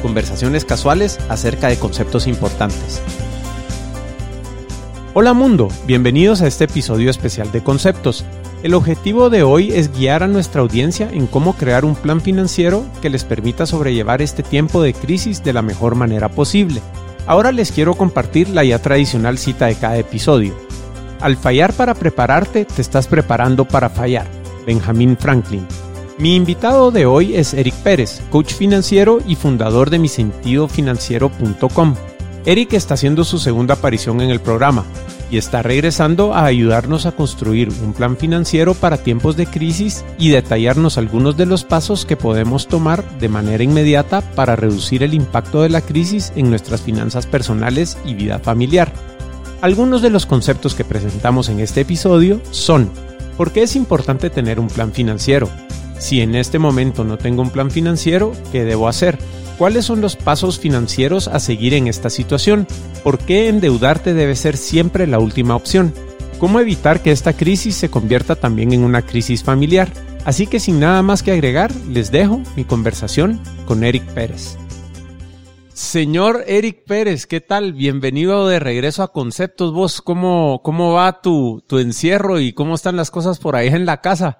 conversaciones casuales acerca de conceptos importantes. Hola mundo, bienvenidos a este episodio especial de conceptos. El objetivo de hoy es guiar a nuestra audiencia en cómo crear un plan financiero que les permita sobrellevar este tiempo de crisis de la mejor manera posible. Ahora les quiero compartir la ya tradicional cita de cada episodio. Al fallar para prepararte, te estás preparando para fallar. Benjamin Franklin. Mi invitado de hoy es Eric Pérez, coach financiero y fundador de misentidofinanciero.com. Eric está haciendo su segunda aparición en el programa y está regresando a ayudarnos a construir un plan financiero para tiempos de crisis y detallarnos algunos de los pasos que podemos tomar de manera inmediata para reducir el impacto de la crisis en nuestras finanzas personales y vida familiar. Algunos de los conceptos que presentamos en este episodio son ¿por qué es importante tener un plan financiero? Si en este momento no tengo un plan financiero, ¿qué debo hacer? ¿Cuáles son los pasos financieros a seguir en esta situación? ¿Por qué endeudarte debe ser siempre la última opción? ¿Cómo evitar que esta crisis se convierta también en una crisis familiar? Así que sin nada más que agregar, les dejo mi conversación con Eric Pérez. Señor Eric Pérez, ¿qué tal? Bienvenido de regreso a Conceptos. Vos, ¿cómo, cómo va tu, tu encierro y cómo están las cosas por ahí en la casa?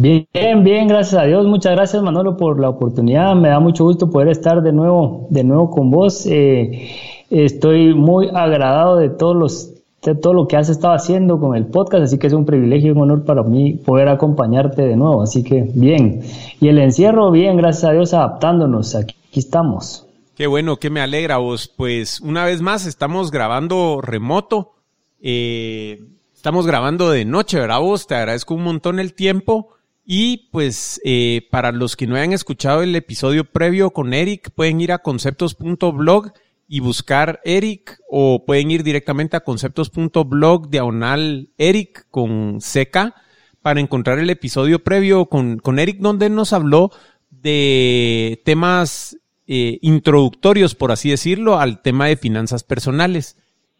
Bien, bien, gracias a Dios. Muchas gracias Manolo por la oportunidad. Me da mucho gusto poder estar de nuevo, de nuevo con vos. Eh, estoy muy agradado de todos los de todo lo que has estado haciendo con el podcast, así que es un privilegio y un honor para mí poder acompañarte de nuevo. Así que bien. Y el encierro, bien, gracias a Dios, adaptándonos. Aquí, estamos. Qué bueno, que me alegra vos. Pues una vez más estamos grabando remoto. Eh, estamos grabando de noche, ¿verdad vos? Te agradezco un montón el tiempo. Y pues eh, para los que no hayan escuchado el episodio previo con Eric, pueden ir a conceptos.blog y buscar Eric o pueden ir directamente a conceptos.blog diagonal Eric con seca para encontrar el episodio previo con, con Eric donde nos habló de temas eh, introductorios, por así decirlo, al tema de finanzas personales.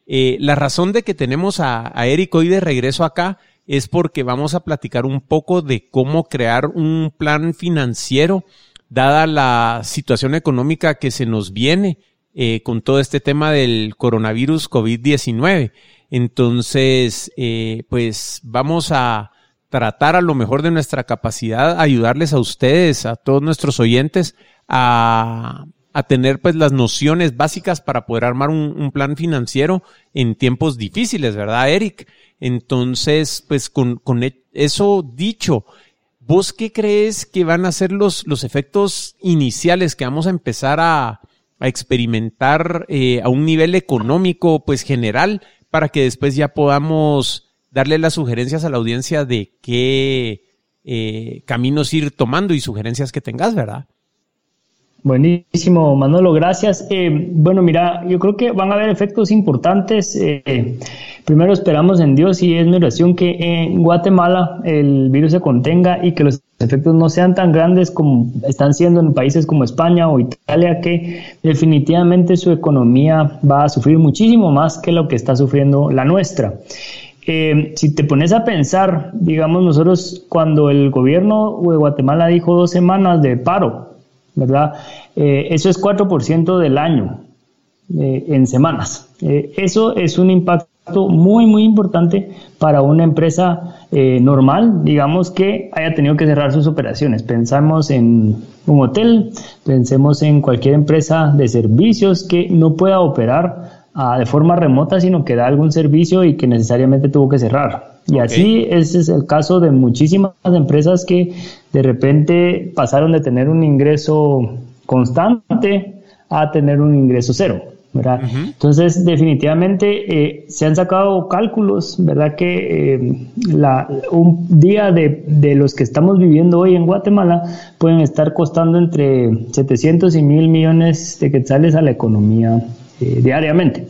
Eh, la razón de que tenemos a, a Eric hoy de regreso acá es porque vamos a platicar un poco de cómo crear un plan financiero, dada la situación económica que se nos viene eh, con todo este tema del coronavirus COVID-19. Entonces, eh, pues vamos a tratar a lo mejor de nuestra capacidad, ayudarles a ustedes, a todos nuestros oyentes, a, a tener pues las nociones básicas para poder armar un, un, plan financiero en tiempos difíciles, ¿verdad, Eric? Entonces, pues con, con e, eso dicho, ¿vos qué crees que van a ser los, los efectos iniciales que vamos a empezar a, a experimentar eh, a un nivel económico, pues general, para que después ya podamos darle las sugerencias a la audiencia de qué eh, caminos ir tomando y sugerencias que tengas, ¿verdad? Buenísimo, Manolo, gracias. Eh, bueno, mira, yo creo que van a haber efectos importantes. Eh, primero esperamos en Dios y es mi oración que en Guatemala el virus se contenga y que los efectos no sean tan grandes como están siendo en países como España o Italia, que definitivamente su economía va a sufrir muchísimo más que lo que está sufriendo la nuestra. Eh, si te pones a pensar, digamos, nosotros cuando el gobierno de Guatemala dijo dos semanas de paro, ¿verdad? Eh, eso es 4% del año eh, en semanas. Eh, eso es un impacto muy, muy importante para una empresa normal, digamos, que haya tenido que cerrar sus operaciones. Pensamos en un hotel, pensemos en cualquier empresa de servicios que no pueda operar ah, de forma remota, sino que da algún servicio y que necesariamente tuvo que cerrar. Y así ese es el caso de muchísimas empresas que de repente pasaron de tener un ingreso constante a tener un ingreso cero. ¿verdad? Entonces, definitivamente eh, se han sacado cálculos, ¿verdad? Que eh, la, un día de, de, los que estamos viviendo hoy en Guatemala pueden estar costando entre 700 y 1000 millones de quetzales a la economía eh, diariamente.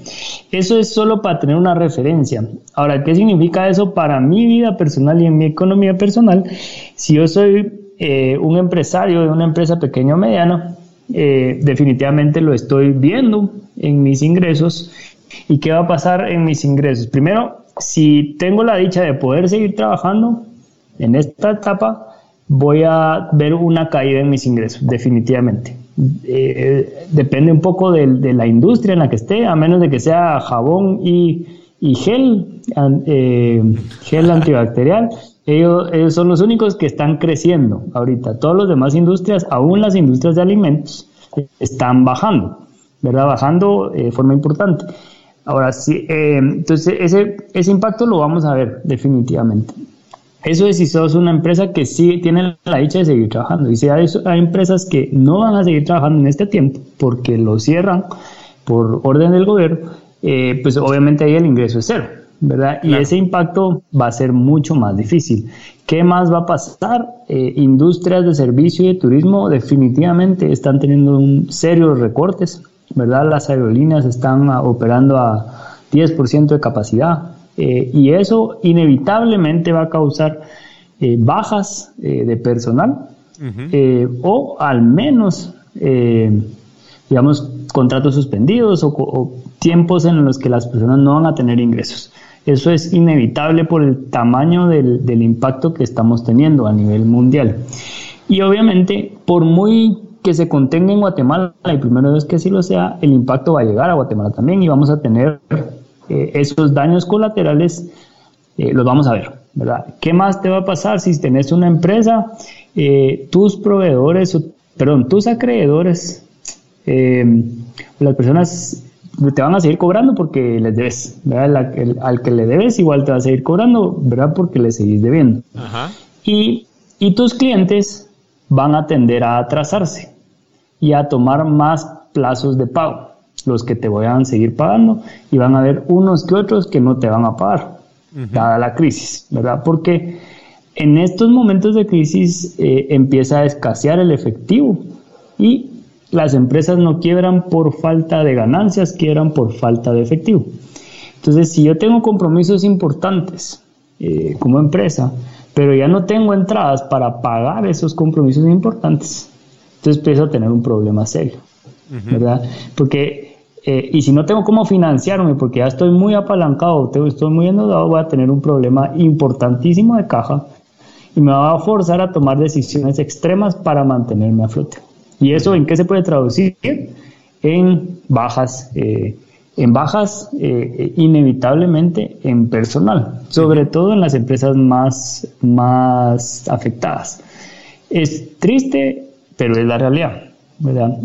Eso es solo para tener una referencia. Ahora, ¿qué significa eso para mi vida personal y en mi economía personal? Si yo soy un empresario de una empresa pequeña o mediana, eh, definitivamente lo estoy viendo en mis ingresos. ¿Y qué va a pasar en mis ingresos? Primero, si tengo la dicha de poder seguir trabajando en esta etapa, voy a ver una caída en mis ingresos, definitivamente. Eh, depende un poco de, la industria en la que esté, a menos de que sea jabón y, gel, eh, gel antibacterial. Ellos, son los únicos que están creciendo ahorita. Todas las demás industrias, aún las industrias de alimentos, están bajando, ¿verdad? Bajando eh, de forma importante. Ahora sí, eh, entonces ese, ese impacto lo vamos a ver definitivamente. Eso es si sos una empresa que sí tiene la dicha de seguir trabajando. Y si hay, hay empresas que no van a seguir trabajando en este tiempo porque lo cierran por orden del gobierno, eh, pues obviamente ahí el ingreso es cero. ¿verdad? Y ese impacto va a ser mucho más difícil. ¿Qué más va a pasar? Eh, industrias de servicio y de turismo definitivamente están teniendo un serios recortes, ¿verdad? Las aerolíneas están operando a 10% de capacidad eh, y eso inevitablemente va a causar eh, bajas de personal o al menos, digamos, contratos suspendidos o tiempos en los que las personas no van a tener ingresos. Eso es inevitable por el tamaño del, impacto que estamos teniendo a nivel mundial. Y obviamente, por muy que se contenga en Guatemala, y primero es que así lo sea, el impacto va a llegar a Guatemala también y vamos a tener eh, esos daños colaterales, eh, los vamos a ver, ¿verdad? ¿Qué más te va a pasar si tenés una empresa, eh, tus proveedores, perdón, tus acreedores, las personas te van a seguir cobrando porque les debes, ¿verdad? al que le debes igual te va a seguir cobrando, ¿verdad? Porque le seguís debiendo. Y, y tus clientes van a tender a atrasarse y a tomar más plazos de pago, los que te vayan a seguir pagando y van a haber unos que otros que no te van a pagar, dada la crisis, ¿verdad? Porque en estos momentos de crisis eh, empieza a escasear el efectivo y las empresas no quiebran por falta de ganancias, quiebran por falta de efectivo. Entonces, si yo tengo compromisos importantes eh, como empresa, pero ya no tengo entradas para pagar esos compromisos importantes, entonces empiezo a tener un problema serio, ¿verdad? Porque, eh, y si no tengo cómo financiarme, porque ya estoy muy apalancado, estoy muy endeudado, voy a tener un problema importantísimo de caja y me va a forzar a tomar decisiones extremas para mantenerme a flote. ¿Y eso en qué se puede traducir? En bajas, eh, en bajas eh, inevitablemente en personal, sobre todo en las empresas más, más afectadas. Es triste, pero es la realidad.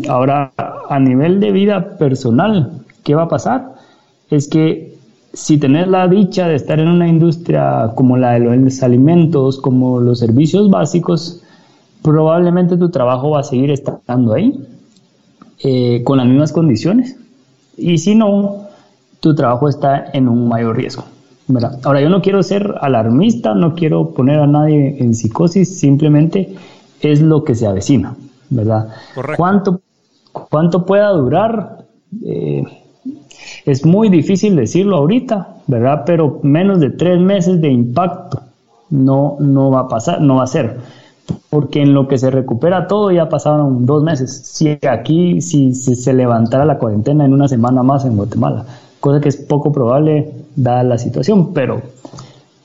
Ahora, a nivel de vida personal, ¿qué va a pasar? Es que si tenés la dicha de estar en una industria como la de los alimentos, como los servicios básicos, probablemente tu trabajo va a seguir estando ahí eh, con las mismas condiciones y si no, tu trabajo está en un mayor riesgo. Ahora, yo no quiero ser alarmista, no quiero poner a nadie en psicosis, simplemente es lo que se avecina, ¿verdad? ¿Cuánto, ¿Cuánto pueda durar? Eh, es muy difícil decirlo ahorita, ¿verdad? Pero menos de tres meses de impacto no, no va a pasar, no va a ser porque en lo que se recupera todo ya pasaron dos meses. Si aquí, si, se levantara la cuarentena en una semana más en Guatemala, cosa que es poco probable dada la situación, pero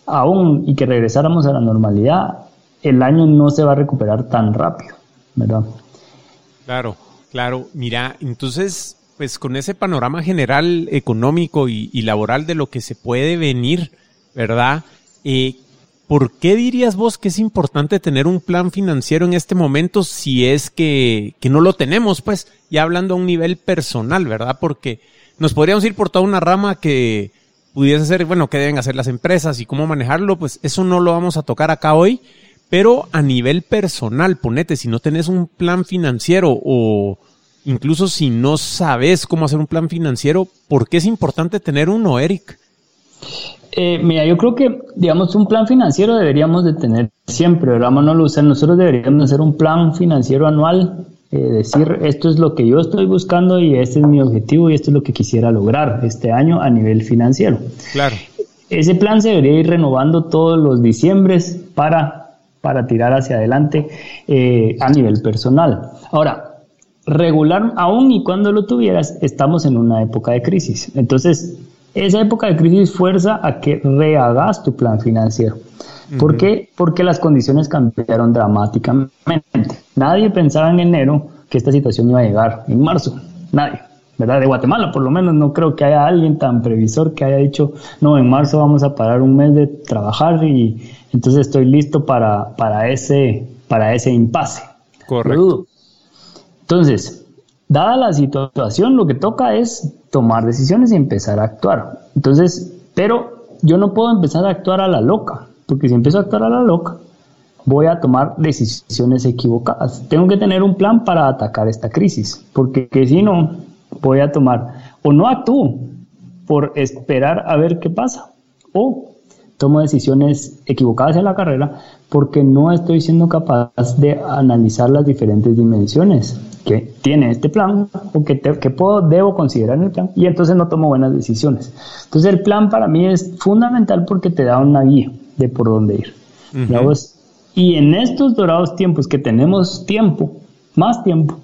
aún y que regresáramos a la normalidad, el año no se va a recuperar tan rápido, ¿verdad? Claro, claro. Mira, entonces, pues con ese panorama general económico y, laboral de lo que se puede venir, ¿verdad? Eh, ¿por qué dirías vos que es importante tener un plan financiero en este momento si es que, no lo tenemos? Pues ya hablando a un nivel personal, ¿verdad? Porque nos podríamos ir por toda una rama que pudiese ser, bueno, qué deben hacer las empresas y cómo manejarlo, pues eso no lo vamos a tocar acá hoy, pero a nivel personal, ponete, si no tenés un plan financiero o incluso si no sabes cómo hacer un plan financiero, ¿por qué es importante tener uno, Eric? Eh, mira, yo creo que, digamos, un plan financiero deberíamos de tener siempre, ¿verdad, Manolo? O sea, nosotros deberíamos hacer un plan financiero anual, eh, decir, esto es lo que yo estoy buscando y este es mi objetivo y esto es lo que quisiera lograr este año a nivel financiero. Claro. Ese plan se debería ir renovando todos los diciembres para, para tirar hacia adelante eh, a nivel personal. Ahora, regular, aún y cuando lo tuvieras, estamos en una época de crisis. Entonces, esa época de crisis fuerza a que rehagas tu plan financiero. ¿Por qué? Porque las condiciones cambiaron dramáticamente. Nadie pensaba en enero que esta situación iba a llegar en marzo. Nadie. ¿Verdad? De Guatemala, por lo menos, no creo que haya alguien tan previsor que haya dicho, no, en marzo vamos a parar un mes de trabajar y entonces estoy listo para, para, ese, para ese impasse. Correcto. Entonces, dada la situación, lo que toca es tomar decisiones y empezar a actuar. Entonces, pero yo no puedo empezar a actuar a la loca, porque si empiezo a actuar a la loca, voy a tomar decisiones equivocadas. Tengo que tener un plan para atacar esta crisis, porque si no, voy a tomar o no actúo por esperar a ver qué pasa, o tomo decisiones equivocadas en la carrera porque no estoy siendo capaz de analizar las diferentes dimensiones que tiene este plan o que, que puedo, debo considerar en el plan y entonces no tomo buenas decisiones. Entonces el plan para mí es fundamental porque te da una guía de por dónde ir. Y en estos dorados tiempos que tenemos tiempo, más tiempo,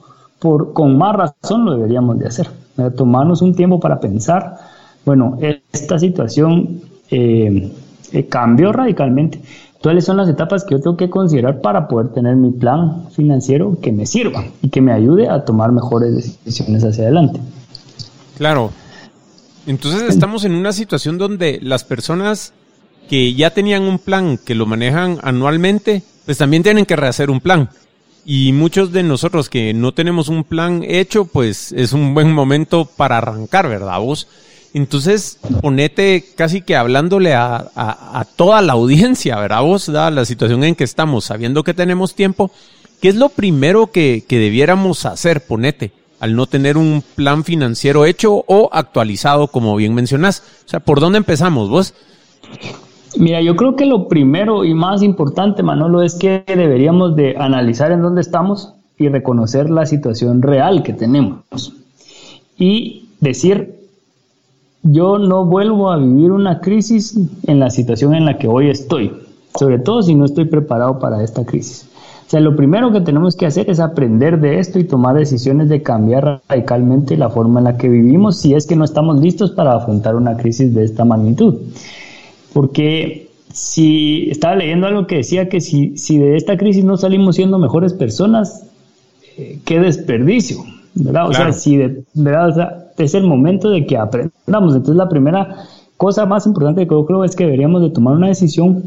por, con más razón lo deberíamos de hacer. Tomarnos un tiempo para pensar, bueno, esta situación eh, eh, cambió radicalmente ¿Cuáles son las etapas que yo tengo que considerar para poder tener mi plan financiero que me sirva y que me ayude a tomar mejores decisiones hacia adelante? Claro. Entonces estamos en una situación donde las personas que ya tenían un plan, que lo manejan anualmente, pues también tienen que rehacer un plan. Y muchos de nosotros que no tenemos un plan hecho, pues es un buen momento para arrancar, ¿verdad vos? Entonces, ponete casi que hablándole a, toda la audiencia, ¿verdad? Vos, da la situación en que estamos, sabiendo que tenemos tiempo, ¿qué es lo primero que, debiéramos hacer, ponete, al no tener un plan financiero hecho o actualizado, como bien mencionás? O sea, ¿por dónde empezamos vos? Mira, yo creo que lo primero y más importante, Manolo, es que deberíamos de analizar en dónde estamos y reconocer la situación real que tenemos. Y decir, yo no vuelvo a vivir una crisis en la situación en la que hoy estoy, sobre todo si no estoy preparado para esta crisis. O sea, lo primero que tenemos que hacer es aprender de esto y tomar decisiones de cambiar radicalmente la forma en la que vivimos si es que no estamos listos para afrontar una crisis de esta magnitud. Porque si estaba leyendo algo que decía que si, si de esta crisis no salimos siendo mejores personas, eh, qué desperdicio, ¿verdad? O sea, si de, ¿verdad? O sea, es el momento de que aprendamos. Entonces la primera cosa más importante que yo creo es que deberíamos de tomar una decisión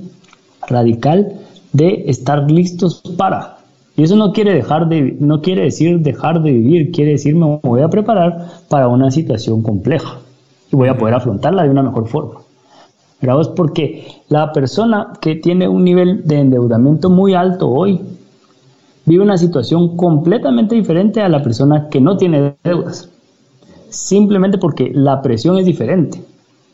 radical de estar listos para. Y eso no quiere dejar de, no quiere decir dejar de vivir, quiere decir me voy a preparar para una situación compleja y voy a poder afrontarla de una mejor forma. ¿Verdad? Porque la persona que tiene un nivel de endeudamiento muy alto hoy vive una situación completamente diferente a la persona que no tiene deudas simplemente porque la presión es diferente,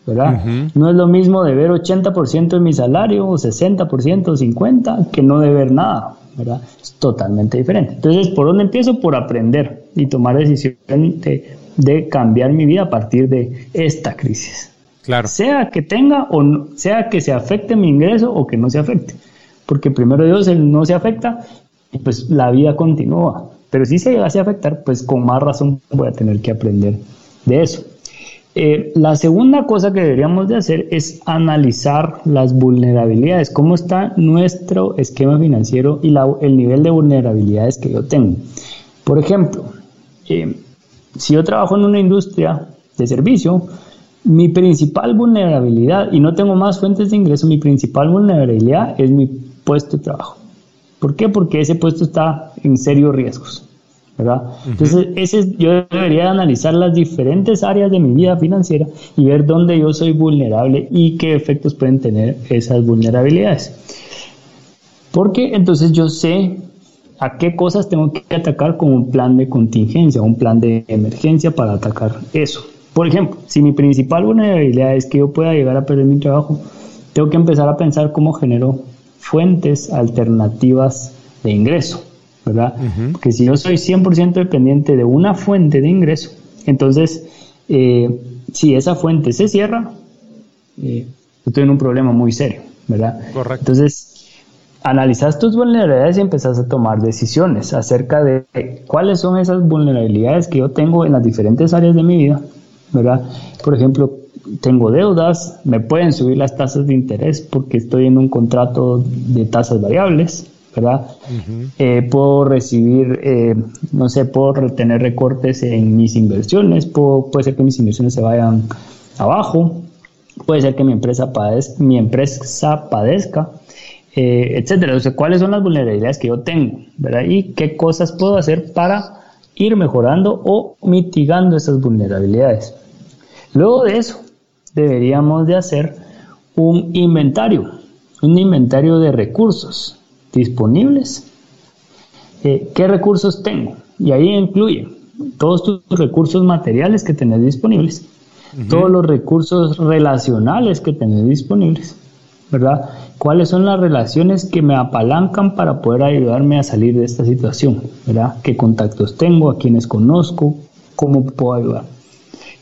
¿verdad? No es lo mismo deber 80% de mi salario o 60% o 50% que no deber nada, ¿verdad? Es totalmente diferente. Entonces, ¿por dónde empiezo? Por aprender y tomar decisión de, cambiar mi vida a partir de esta crisis. Claro. Sea que tenga o no, sea que se afecte mi ingreso o que no se afecte. Porque primero Dios no se afecta y pues la vida continúa. Pero si se llegase a afectar, pues con más razón voy a tener que aprender de eso. Eh, la segunda cosa que deberíamos de hacer es analizar las vulnerabilidades, cómo está nuestro esquema financiero y el nivel de vulnerabilidades que yo tengo. Por ejemplo, eh, si yo trabajo en una industria de servicio, mi principal vulnerabilidad, y no tengo más fuentes de ingreso, mi principal vulnerabilidad es mi puesto de trabajo. ¿Por qué? Porque ese puesto está en serios riesgos. ¿verdad? Entonces, ese, yo debería analizar las diferentes áreas de mi vida financiera y ver dónde yo soy vulnerable y qué efectos pueden tener esas vulnerabilidades. Porque entonces yo sé a qué cosas tengo que atacar con un plan de contingencia, un plan de emergencia para atacar eso. Por ejemplo, si mi principal vulnerabilidad es que yo pueda llegar a perder mi trabajo, tengo que empezar a pensar cómo genero fuentes alternativas de ingreso, ¿verdad? Porque si yo soy 100% dependiente de una fuente de ingreso, entonces, eh, si esa fuente se cierra, eh, estoy en un problema muy serio, ¿verdad? Correcto. Entonces, analizas tus vulnerabilidades y empezás a tomar decisiones acerca de cuáles son esas vulnerabilidades que yo tengo en las diferentes áreas de mi vida, ¿verdad? Por ejemplo, tengo deudas, me pueden subir las tasas de interés porque estoy en un contrato de tasas variables, ¿verdad? Eh, puedo recibir, eh, no sé, puedo tener recortes en mis inversiones, puede ser que mis inversiones se vayan abajo, puede ser que mi empresa, padezca, mi empresa padezca eh, etcétera. O sea, cuáles son las vulnerabilidades que yo tengo, ¿verdad? Y qué cosas puedo hacer para ir mejorando o mitigando esas vulnerabilidades. Luego de eso, deberíamos de hacer un inventario, un inventario de recursos disponibles. Eh, ¿Qué recursos tengo? Y ahí incluye todos tus recursos materiales que tenés disponibles, todos los recursos relacionales que tenés disponibles, ¿verdad? ¿Cuáles son las relaciones que me apalancan para poder ayudarme a salir de esta situación? ¿verdad? ¿Qué contactos tengo? ¿A quienes conozco? ¿Cómo puedo ayudar?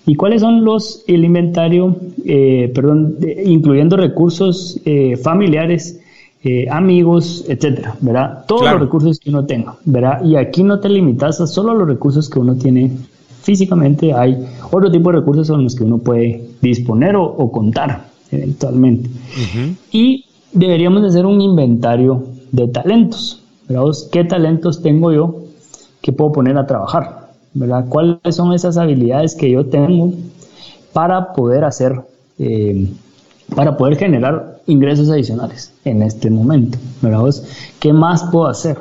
¿Y cuáles son los, el inventario, eh, perdón, incluyendo recursos eh, familiares, eh, amigos, etcétera, ¿verdad? Todos los recursos que uno tenga, ¿verdad? Y aquí no te limitas a solo los recursos que uno tiene físicamente, hay otro tipo de recursos con los que uno puede disponer o, contar eventualmente. Y deberíamos hacer un inventario de talentos. ¿Qué talentos tengo yo que puedo poner a trabajar? ¿Cuáles son esas habilidades que yo tengo para poder hacer, eh, para poder generar ingresos adicionales en este momento? ¿verdad? ¿Qué más puedo hacer?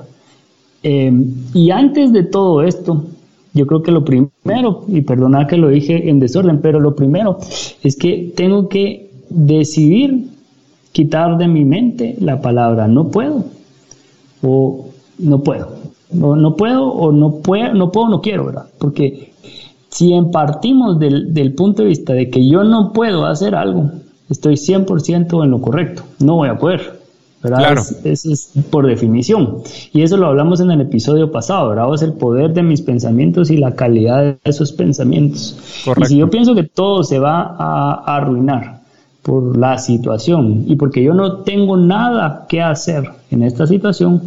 Eh, y antes de todo esto, yo creo que lo primero, y perdona que lo dije en desorden, pero lo primero es que tengo que decidir quitar de mi mente la palabra no puedo o no puedo. No, no puedo o no puedo, no puedo, no quiero, ¿verdad? Porque si partimos del, del punto de vista de que yo no puedo hacer algo, estoy 100% en lo correcto, no voy a poder. ¿verdad? Claro. Eso es por definición. Y eso lo hablamos en el episodio pasado, ¿verdad? Es el poder de mis pensamientos y la calidad de esos pensamientos. Correcto. Y si yo pienso que todo se va a arruinar por la situación y porque yo no tengo nada que hacer en esta situación,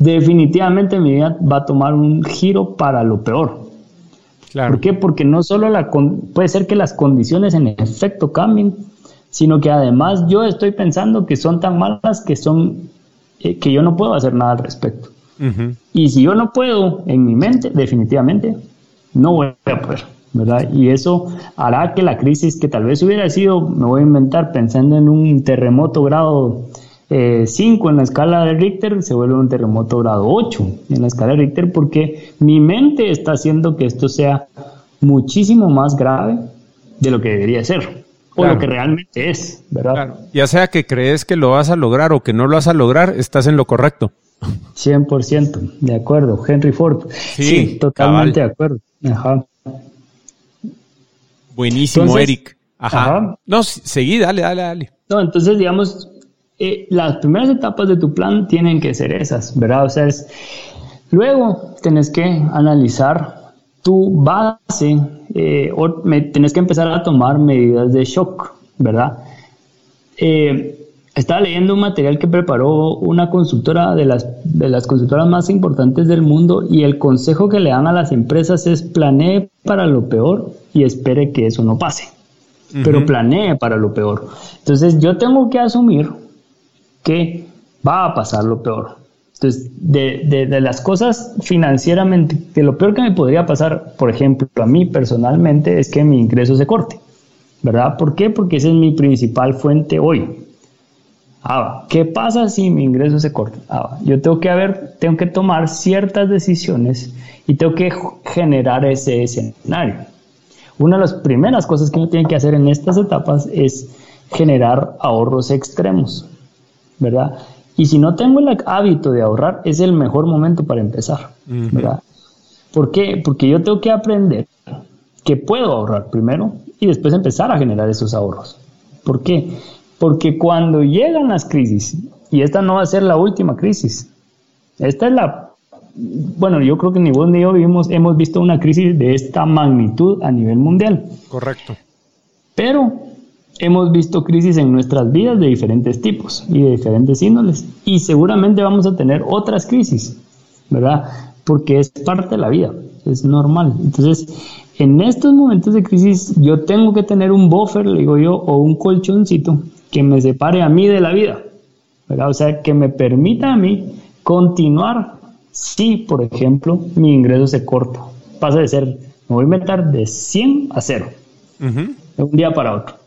definitivamente mi vida va a tomar un giro para lo peor. Claro. ¿Por qué? Porque no solo la puede ser que las condiciones en efecto cambien, sino que además yo estoy pensando que son tan malas que son eh, que yo no puedo hacer nada al respecto. Y si yo no puedo en mi mente, definitivamente no voy a poder. ¿verdad? Y eso hará que la crisis que tal vez hubiera sido, me voy a inventar, pensando en un terremoto grado 5 eh, en la escala de Richter, se vuelve un terremoto grado 8 en la escala de Richter porque mi mente está haciendo que esto sea muchísimo más grave de lo que debería ser. O lo que realmente es, ¿verdad? Ya sea que crees que lo vas a lograr o que no lo vas a lograr, estás en lo correcto. 100%, de acuerdo. Henry Ford. Sí, totalmente de acuerdo. Ajá. Buenísimo, Eric. Ajá. No, seguí, dale, dale, dale. No, entonces, digamos, eh, las primeras etapas de tu plan tienen que ser esas, ¿verdad? O sea, es, luego tenés que analizar tu base eh, o me, tenés que empezar a tomar medidas de shock, ¿verdad? Eh, estaba leyendo un material que preparó una consultora de las, de las consultoras más importantes del mundo y el consejo que le dan a las empresas es planee para lo peor y espere que eso no pase. Pero planee para lo peor. Entonces yo tengo que asumir que va a pasar lo peor. Entonces, de, de, las cosas financieramente, que lo peor que me podría pasar, por ejemplo, a mí personalmente, es que mi ingreso se corte. ¿Verdad? ¿Por qué? Porque esa es mi principal fuente hoy. Ah, ¿qué pasa si mi ingreso se corta? Ah, yo tengo que haber, tengo que tomar ciertas decisiones y tengo que generar ese escenario. Una de las primeras cosas que uno tiene que hacer en estas etapas es generar ahorros extremos, ¿verdad? Y si no tengo el hábito de ahorrar, es el mejor momento para empezar, ¿verdad? ¿Por qué? Porque yo tengo que aprender que puedo ahorrar primero y después empezar a generar esos ahorros. ¿Por qué? Porque cuando llegan las crisis, y esta no va a ser la última crisis, esta es la, bueno, yo creo que ni vos ni yo vivimos, hemos visto una crisis de esta magnitud a nivel mundial. Correcto. Pero hemos visto crisis en nuestras vidas de diferentes tipos y de diferentes índoles. Y seguramente vamos a tener otras crisis, ¿verdad? Porque es parte de la vida, es normal. Entonces, en estos momentos de crisis, yo tengo que tener un buffer, le digo yo, o un colchoncito que me separe a mí de la vida, ¿verdad? O sea, que me permita a mí continuar si, por ejemplo, mi ingreso se corta. Pasa de ser, me voy a inventar, de 100 a 0, de un día para otro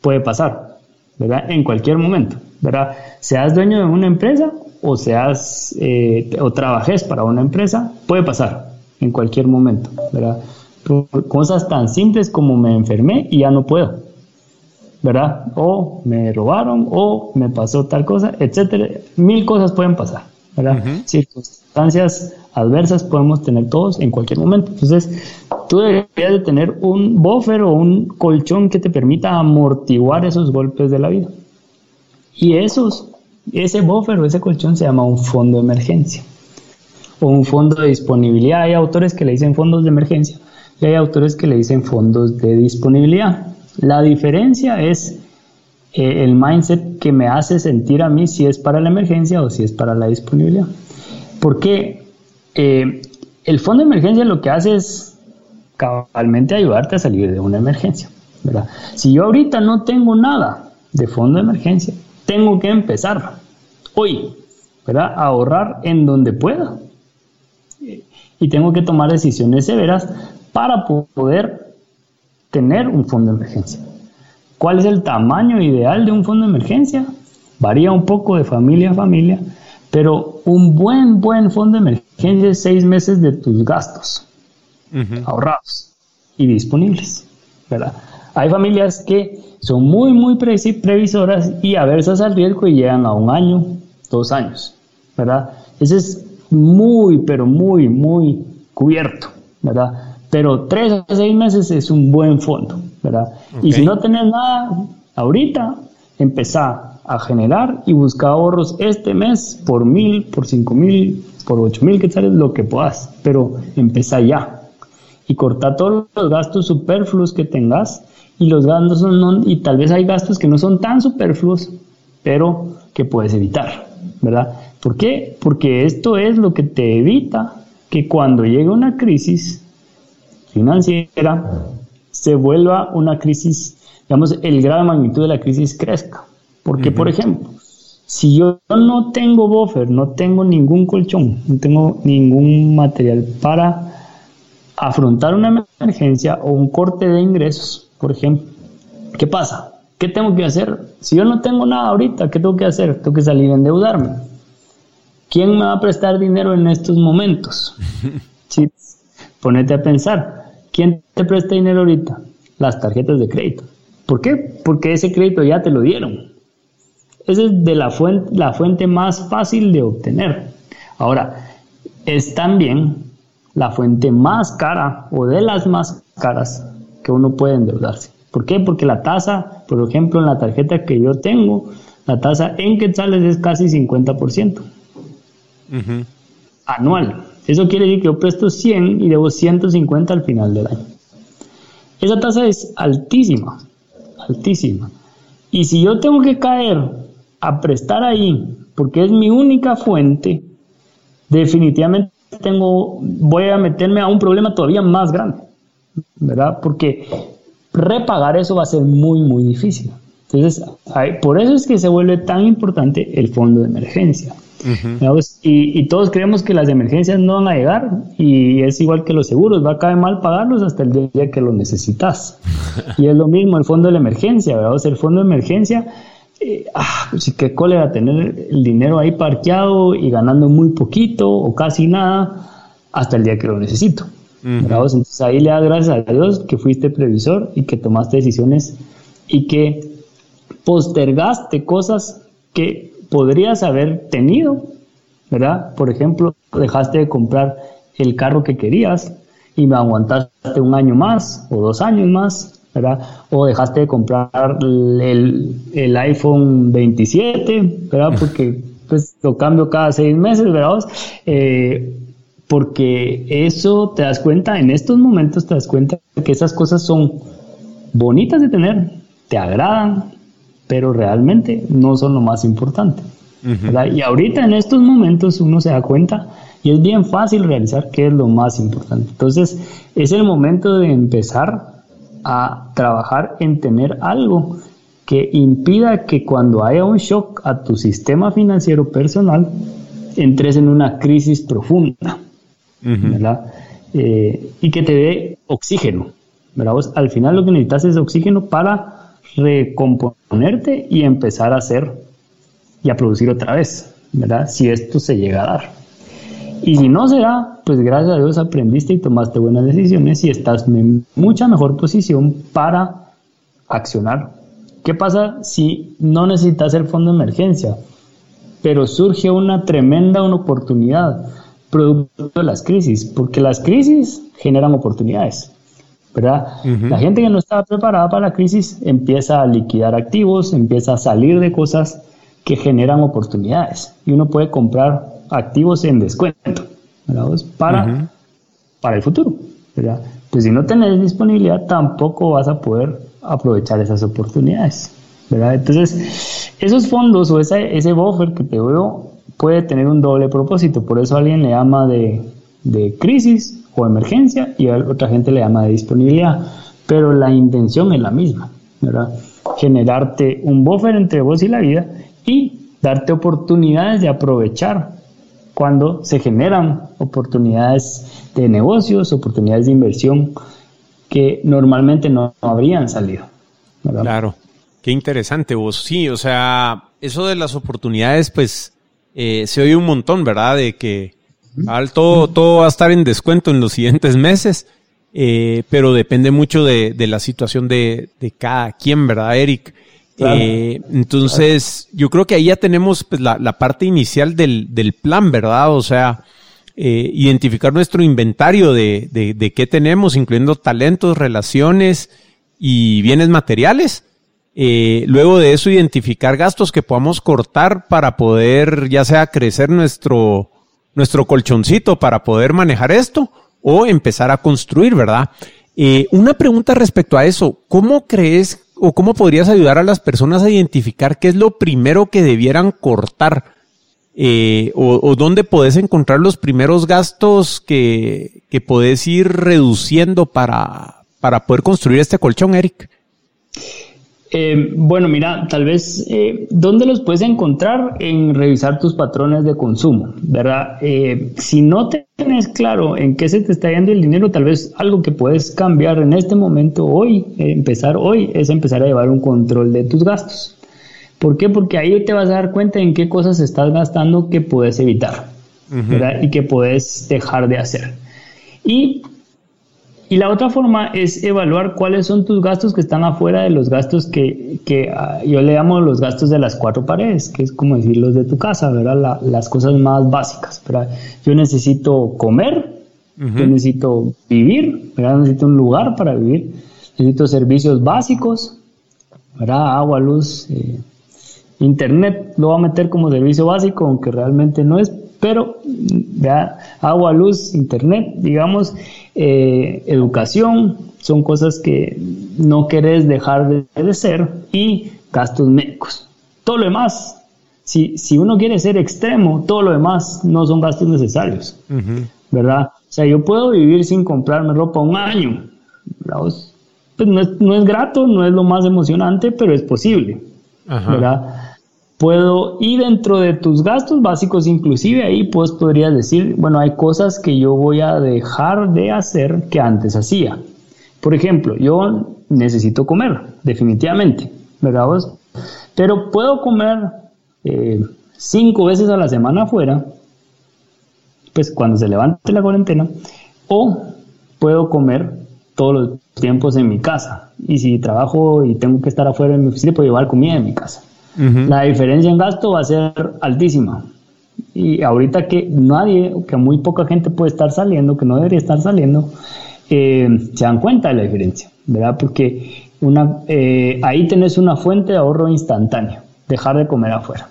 puede pasar, ¿verdad? En cualquier momento, ¿verdad? Seas dueño de una empresa o seas eh, o trabajes para una empresa, puede pasar en cualquier momento, ¿verdad? cosas tan simples como me enfermé y ya no puedo, ¿verdad? O me robaron o me pasó tal cosa, etcétera. Mil cosas pueden pasar, ¿verdad? Circunstancias adversas podemos tener todos en cualquier momento. Entonces, tú deberías de tener un buffer o un colchón que te permita amortiguar esos golpes de la vida. Y esos, ese buffer o ese colchón se llama un fondo de emergencia o un fondo de disponibilidad. Hay autores que le dicen fondos de emergencia y hay autores que le dicen fondos de disponibilidad. La diferencia es eh, el mindset que me hace sentir a mí si es para la emergencia o si es para la disponibilidad. Porque eh, el fondo de emergencia lo que hace es cabalmente ayudarte a salir de una emergencia. ¿verdad? Si yo ahorita no tengo nada de fondo de emergencia, tengo que empezar hoy ¿verdad? a ahorrar en donde pueda. Y tengo que tomar decisiones severas para poder tener un fondo de emergencia. ¿Cuál es el tamaño ideal de un fondo de emergencia? Varía un poco de familia a familia, pero un buen, buen fondo de emergencia es seis meses de tus gastos ahorrados y disponibles, ¿verdad? Hay familias que son muy, muy previsoras y aversas al riesgo y llegan a un año, dos años, ¿verdad? Ese es muy, pero muy, muy cubierto, ¿verdad? Pero tres a seis meses es un buen fondo, ¿verdad? Y si no tenés nada ahorita, empezá a generar y buscar ahorros este mes por mil, por cinco mil, por ocho mil quetzales, lo que puedas, pero empezá ya, y corta todos los gastos superfluos que tengas y los gastos son y tal vez hay gastos que no son tan superfluos, pero que puedes evitar, ¿verdad? ¿Por qué? Porque esto es lo que te evita que cuando llegue una crisis financiera se vuelva una crisis, digamos, el grado de magnitud de la crisis crezca. Porque, por ejemplo, si yo no tengo buffer, no tengo ningún colchón, no tengo ningún material para afrontar una emergencia o un corte de ingresos, por ejemplo, ¿qué pasa? ¿Qué tengo que hacer? Si yo no tengo nada ahorita, ¿qué tengo que hacer? Tengo que salir a endeudarme. ¿Quién me va a prestar dinero en estos momentos? Sí, ponete a pensar. ¿Quién te presta dinero ahorita? Las tarjetas de crédito. ¿Por qué? Porque ese crédito ya te lo dieron. Esa es de la fuente, la fuente más fácil de obtener. Ahora, es también la fuente más cara o de las más caras que uno puede endeudarse. ¿Por qué? Porque la tasa, por ejemplo, en la tarjeta que yo tengo, la tasa en quetzales es casi 50% anual. Eso quiere decir que yo presto 100 y debo 150 al final del año. Esa tasa es altísima, altísima. Y si yo tengo que caer a prestar ahí, porque es mi única fuente, definitivamente tengo, voy a meterme a un problema todavía más grande, ¿verdad? Porque repagar eso va a ser muy, muy difícil. Entonces, por eso es que se vuelve tan importante el fondo de emergencia. y, todos creemos que las emergencias no van a llegar y es igual que los seguros, va a caer mal pagarlos hasta el día que lo necesitas. y es lo mismo el fondo de la emergencia, ¿verdad? O sea, el fondo de emergencia eh, ah, pues qué cólera tener el dinero ahí parqueado y ganando muy poquito o casi nada hasta el día que lo necesito. Entonces ahí le das gracias a Dios que fuiste previsor y que tomaste decisiones y que postergaste cosas que podrías haber tenido, ¿verdad? Por ejemplo, dejaste de comprar el carro que querías y me aguantaste un año más o dos años más, ¿verdad? O dejaste de comprar el, el iPhone 27, ¿verdad? Porque pues lo cambio cada seis meses, ¿verdad? Eh, porque eso te das cuenta, en estos momentos te das cuenta que esas cosas son bonitas de tener, te agradan, pero realmente no son lo más importante. Y ahorita en estos momentos uno se da cuenta y es bien fácil realizar qué es lo más importante. Entonces es el momento de empezar a trabajar en tener algo que impida que cuando haya un shock a tu sistema financiero personal entres en una crisis profunda. Eh, y que te dé oxígeno. al final lo que necesitas es oxígeno para recomponerte y empezar a hacer y a producir otra vez, ¿verdad? Si esto se llega a dar. Y si no se da, pues gracias a Dios aprendiste y tomaste buenas decisiones y estás en mucha mejor posición para accionar. ¿Qué pasa si no necesitas el fondo de emergencia, pero surge una tremenda una oportunidad? producto de las crisis, porque las crisis generan oportunidades. ¿verdad? La gente que no estaba preparada para la crisis empieza a liquidar activos, empieza a salir de cosas que generan oportunidades y uno puede comprar activos en descuento para, para el futuro. ¿verdad? Pues si no tenés disponibilidad tampoco vas a poder aprovechar esas oportunidades. ¿verdad? Entonces, esos fondos o ese, ese buffer que te veo puede tener un doble propósito. Por eso alguien le llama de, crisis o emergencia y a otra gente le llama de disponibilidad. Pero la intención es la misma, ¿verdad? Generarte un buffer entre vos y la vida y darte oportunidades de aprovechar cuando se generan oportunidades de negocios, oportunidades de inversión que normalmente no, habrían salido. Claro, qué interesante vos. Sí, o sea, eso de las oportunidades, pues eh, se oye un montón, ¿verdad? De que todo, todo va a estar en descuento en los siguientes meses, eh, pero depende mucho de, la situación de, cada quien, ¿verdad, Eric? Eh, entonces, yo creo que ahí ya tenemos pues, la, parte inicial del, plan, ¿verdad? O sea, identificar nuestro inventario de, qué tenemos, incluyendo talentos, relaciones y bienes materiales eh, luego de eso, identificar gastos que podamos cortar para poder, ya sea crecer nuestro, nuestro colchoncito para poder manejar esto o empezar a construir, ¿verdad? Eh, una pregunta respecto a eso, ¿cómo crees o cómo podrías ayudar a las personas a identificar qué es lo primero que debieran cortar? Eh, o, dónde podés encontrar los primeros gastos que, que podés ir reduciendo para, para poder construir este colchón, Eric? Eh, bueno, mira, tal vez, eh, ¿dónde los puedes encontrar? En revisar tus patrones de consumo, ¿verdad? Eh, si no tienes claro en qué se te está yendo el dinero, tal vez algo que puedes cambiar en este momento, hoy, empezar hoy, es empezar a llevar un control de tus gastos. ¿Por qué? Porque ahí te vas a dar cuenta en qué cosas estás gastando que puedes evitar, ¿verdad? Y que puedes dejar de hacer. Y y la otra forma es evaluar cuáles son tus gastos que están afuera de los gastos que, que ah, yo le llamo los gastos de las cuatro paredes, que es como decir los de tu casa, ¿verdad? las cosas más básicas, ¿verdad? Yo necesito comer, yo necesito vivir, ¿verdad? Necesito un lugar para vivir, necesito servicios básicos, ¿verdad? Agua, luz, eh, internet, lo voy a meter como servicio básico, aunque realmente no es, pero ¿verdad? agua, luz, internet, digamos, eh, educación, son cosas que no querés dejar de, ser y gastos médicos. Todo lo demás, si, si, uno quiere ser extremo, todo lo demás no son gastos necesarios, ¿verdad? O sea, yo puedo vivir sin comprarme ropa un año, Pues no es, no es, grato, no es lo más emocionante, pero es posible, ¿verdad? Puedo, y dentro de tus gastos básicos, inclusive ahí pues podrías decir, bueno, hay cosas que yo voy a dejar de hacer que antes hacía. Por ejemplo, yo necesito comer, definitivamente, ¿verdad vos? Pero puedo comer eh, cinco veces a la semana afuera, pues cuando se levante la cuarentena, o puedo comer todos los tiempos en mi casa. Y si trabajo y tengo que estar afuera en mi oficina, puedo llevar comida en mi casa. La diferencia en gasto va a ser altísima. Y ahorita que nadie, que muy poca gente puede estar saliendo, que no debería estar saliendo, eh, se dan cuenta de la diferencia, ¿verdad? Porque una, eh, ahí tenés una fuente de ahorro instantáneo, dejar de comer afuera.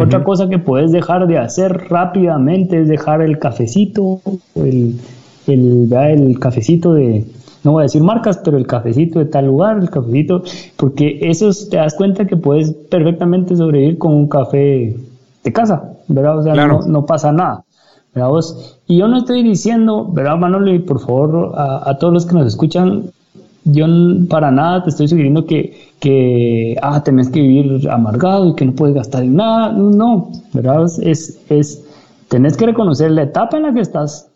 Otra cosa que puedes dejar de hacer rápidamente es dejar el cafecito, el, el, el cafecito de, no voy a decir marcas, pero el cafecito de tal lugar, el cafecito, porque eso te das cuenta que puedes perfectamente sobrevivir con un café de casa, ¿verdad? O sea, no, pasa nada. ¿verdad vos? Y yo no estoy diciendo, ¿verdad, Manolo? Y por favor, a, todos los que nos escuchan, yo para nada te estoy sugiriendo que, que, ah, tenés que vivir amargado y que no puedes gastar en nada. No, ¿verdad? Es, es, tenés que reconocer la etapa en la que estás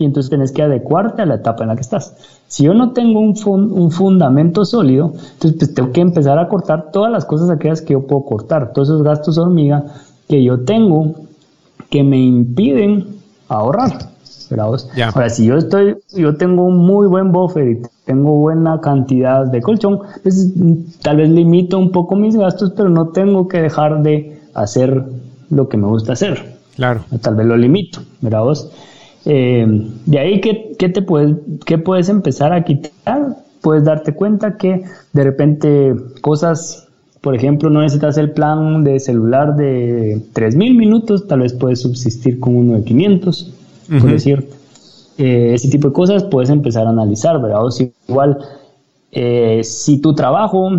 y entonces tenés que adecuarte a la etapa en la que estás. Si yo no tengo un, un fundamento sólido, entonces pues tengo que empezar a cortar todas las cosas aquellas que yo puedo cortar, todos esos gastos hormiga que yo tengo que me impiden ahorrar. Ahora, si yo estoy, yo tengo un muy buen buffer y tengo buena cantidad de colchón, pues tal vez limito un poco mis gastos, pero no tengo que dejar de hacer lo que me gusta hacer. Claro. Tal vez lo limito, ¿verdad vos? Eh, de ahí, ¿qué, qué te puedes, qué puedes empezar a quitar? Puedes darte cuenta que de repente cosas por ejemplo, no necesitas el plan de celular de 3000 minutos, tal vez puedes subsistir con uno de 500, por decir. Eh, ese tipo de cosas puedes empezar a analizar, ¿verdad? O si igual, eh, si tu trabajo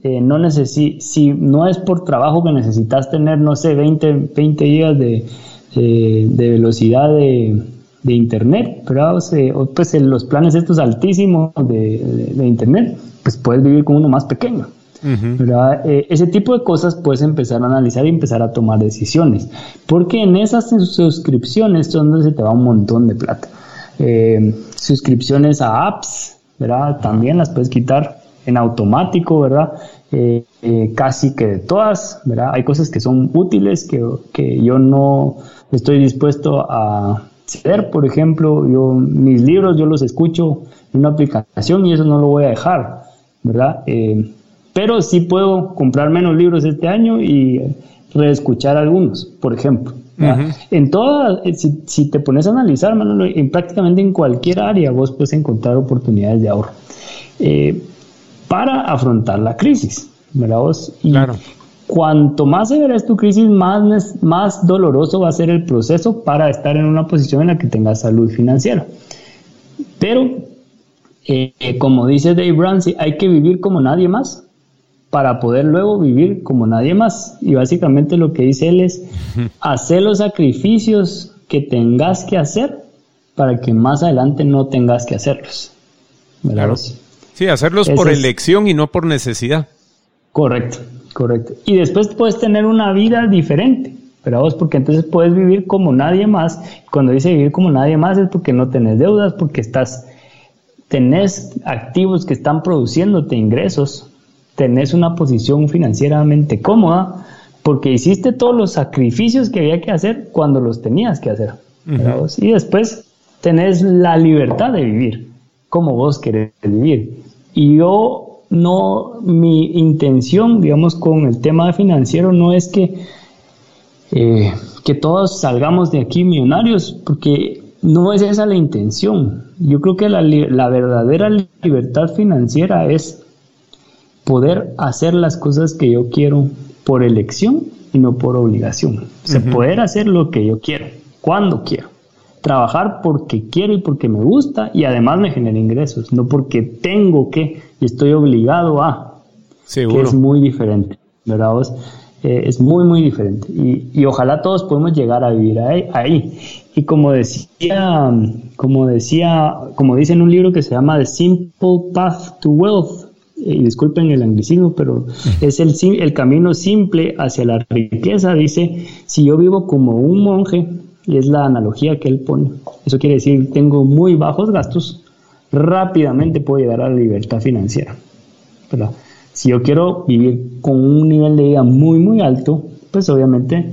eh, no necesi si no es por trabajo que necesitas tener, no sé, 20, 20 gigas de, de velocidad de, de internet, ¿verdad? O, pues en los planes estos altísimos de, de internet, pues puedes vivir con uno más pequeño. Eh, ese tipo de cosas puedes empezar a analizar y empezar a tomar decisiones, porque en esas suscripciones son donde se te va un montón de plata. Eh, suscripciones a apps, ¿verdad? También las puedes quitar en automático, ¿verdad? Eh, casi que de todas, ¿verdad? Hay cosas que son útiles que, que yo no estoy dispuesto a ceder, por ejemplo, yo mis libros yo los escucho en una aplicación y eso no lo voy a dejar, ¿verdad? Eh, pero sí puedo comprar menos libros este año y reescuchar algunos, por ejemplo. En todas, eh, si, te pones a analizar, Manolo, en prácticamente en cualquier área vos puedes encontrar oportunidades de ahorro eh, para afrontar la crisis, ¿verdad vos? Y claro. Cuanto más severa es tu crisis, más, más doloroso va a ser el proceso para estar en una posición en la que tengas salud financiera. Pero, eh, como dice Dave Ramsey, hay que vivir como nadie más para poder luego vivir como nadie más. Y básicamente lo que dice él es, hacer los sacrificios que tengas que hacer para que más adelante no tengas que hacerlos. Claro. Sí, hacerlos por elección y no por necesidad. Correcto, correcto. Y después puedes tener una vida diferente. Pero vos, porque entonces puedes vivir como nadie más. Cuando dice vivir como nadie más es porque no tenés deudas, porque estás, tenés activos que están produciéndote ingresos tenés una posición financieramente cómoda porque hiciste todos los sacrificios que había que hacer cuando los tenías que hacer. Y después tenés la libertad de vivir como vos querés vivir. Y yo no, mi intención, digamos, con el tema financiero no es que, eh, que todos salgamos de aquí millonarios, porque no es esa la intención. Yo creo que la, la verdadera libertad financiera es poder hacer las cosas que yo quiero por elección y no por obligación. O sea, poder hacer lo que yo quiero, cuando quiero. Trabajar porque quiero y porque me gusta y además me genera ingresos, no porque tengo que y estoy obligado a. Seguro. Que es muy diferente, ¿verdad vos? Eh, es muy, muy diferente. Y, y, ojalá todos podamos llegar a vivir ahí, ahí. Y como decía, como decía, como dice en un libro que se llama The Simple Path to Wealth, y disculpen el anglicismo, pero es el, el camino simple hacia la riqueza. Dice, si yo vivo como un monje, y es la analogía que él pone, eso quiere decir, tengo muy bajos gastos, rápidamente puedo llegar a la libertad financiera. Si yo quiero vivir con un nivel de vida muy, muy alto, pues obviamente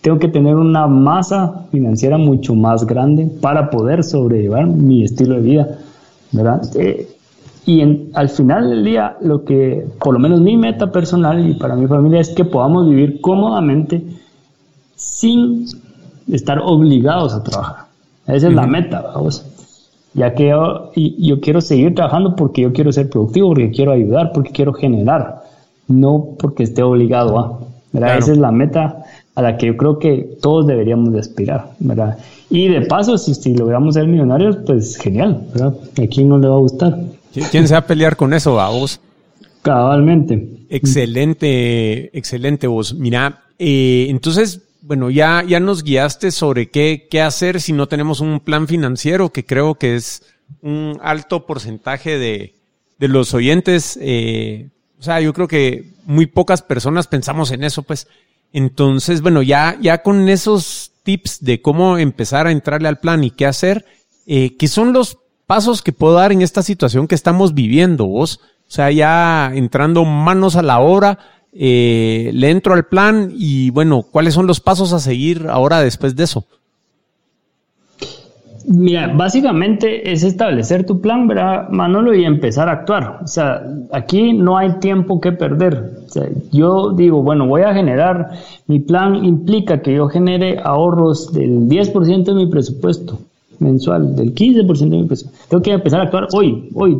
tengo que tener una masa financiera mucho más grande para poder sobrellevar mi estilo de vida. ¿verdad? Eh, Y al final del día, lo que, por lo menos mi meta personal y para mi familia es que podamos vivir cómodamente sin estar obligados a trabajar. Esa es la meta, vamos. Ya que yo, yo quiero seguir trabajando porque yo quiero ser productivo, porque quiero ayudar, porque quiero generar, no porque esté obligado a. Esa es la meta a la que yo creo que todos deberíamos de aspirar, ¿verdad? Y de paso, si, si logramos ser millonarios, pues genial, ¿verdad? ¿A quién no le va a gustar? ¿Quién se va a pelear con eso, va vos? Cabalmente. Excelente, excelente vos. Mira, eh, entonces, bueno, ya, ya nos guiaste sobre qué, qué hacer si no tenemos un plan financiero, que creo que es un alto porcentaje de, de los oyentes. Eh, o sea, yo creo que muy pocas personas pensamos en eso, pues. Entonces, bueno, ya, ya con esos tips de cómo empezar a entrarle al plan y qué hacer, eh, ¿qué son los pasos que puedo dar en esta situación que estamos viviendo vos? O sea, ya entrando manos a la obra, eh, le entro al plan y bueno, ¿cuáles son los pasos a seguir ahora después de eso? Mira, básicamente es establecer tu plan, ¿verdad, Manolo? Y empezar a actuar. O sea, aquí no hay tiempo que perder. O sea, yo digo, bueno, voy a generar, mi plan implica que yo genere ahorros del 10% de mi presupuesto mensual, del 15% de mi presupuesto. Tengo que empezar a actuar hoy, hoy.